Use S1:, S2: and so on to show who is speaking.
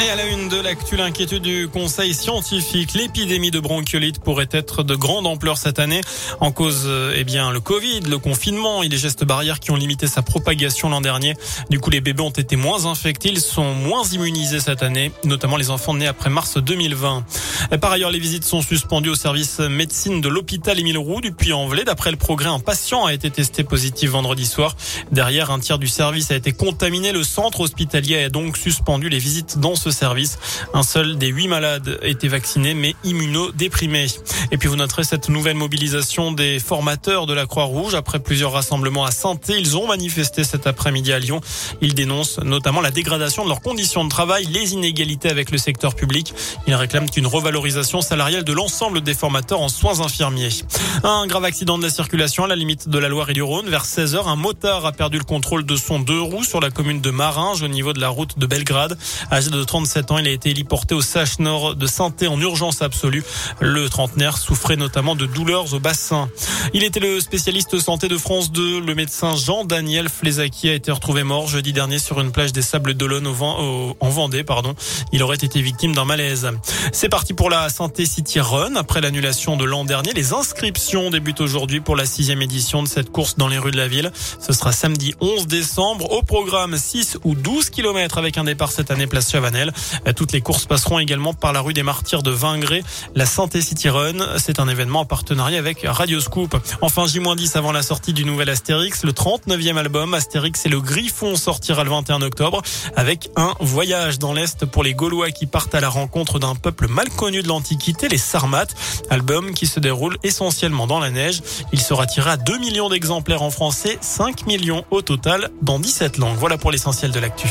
S1: Et à la une de l'actu, l'inquiétude du Conseil scientifique, l'épidémie de bronchiolite pourrait être de grande ampleur cette année. En cause, euh, eh bien, le Covid, le confinement et les gestes barrières qui ont limité sa propagation l'an dernier. Du coup, les bébés ont été moins infectés, ils sont moins immunisés cette année, notamment les enfants nés après mars 2020. par ailleurs, les visites sont suspendues au service médecine de l'hôpital Émile Roux du Puy-en-Velay. D'après le progrès, un patient a été testé positif vendredi soir. Derrière, un tiers du service a été contaminé. Le centre hospitalier a donc suspendu les visites dans service. Un seul des huit malades était vacciné mais immunodéprimé. Et puis vous noterez cette nouvelle mobilisation des formateurs de la Croix-Rouge. Après plusieurs rassemblements à Santé, ils ont manifesté cet après-midi à Lyon. Ils dénoncent notamment la dégradation de leurs conditions de travail, les inégalités avec le secteur public. Ils réclament une revalorisation salariale de l'ensemble des formateurs en soins infirmiers. Un grave accident de la circulation à la limite de la Loire et du Rhône. Vers 16h, un motard a perdu le contrôle de son deux roues sur la commune de Maringe au niveau de la route de Belgrade. Âgé de 37 ans, il a été héliporté au Sach Nord de saint en urgence absolue. Le trentenaire souffrait notamment de douleurs au bassin. Il était le spécialiste santé de France 2. Le médecin Jean-Daniel Flezaki a été retrouvé mort jeudi dernier sur une plage des Sables d'Olonne en Vendée. Pardon. Il aurait été victime d'un malaise. C'est parti pour la Santé City Run. Après l'annulation de l'an dernier, les inscriptions débutent aujourd'hui pour la sixième édition de cette course dans les rues de la ville. Ce sera samedi 11 décembre. Au programme 6 ou 12 kilomètres avec un départ cette année place Chavanel. Toutes les courses passeront également par la rue des Martyrs de Vingré. La Santé City Run, c'est un événement en partenariat avec Radio Scoop. Enfin, J-10 avant la sortie du nouvel Astérix, le 39e album Astérix et le Griffon sortira le 21 octobre avec un voyage dans l'Est pour les Gaulois qui partent à la rencontre d'un peuple mal connu de l'Antiquité, les Sarmates. Album qui se déroule essentiellement dans la neige. Il sera tiré à 2 millions d'exemplaires en français, 5 millions au total dans 17 langues. Voilà pour l'essentiel de l'actu.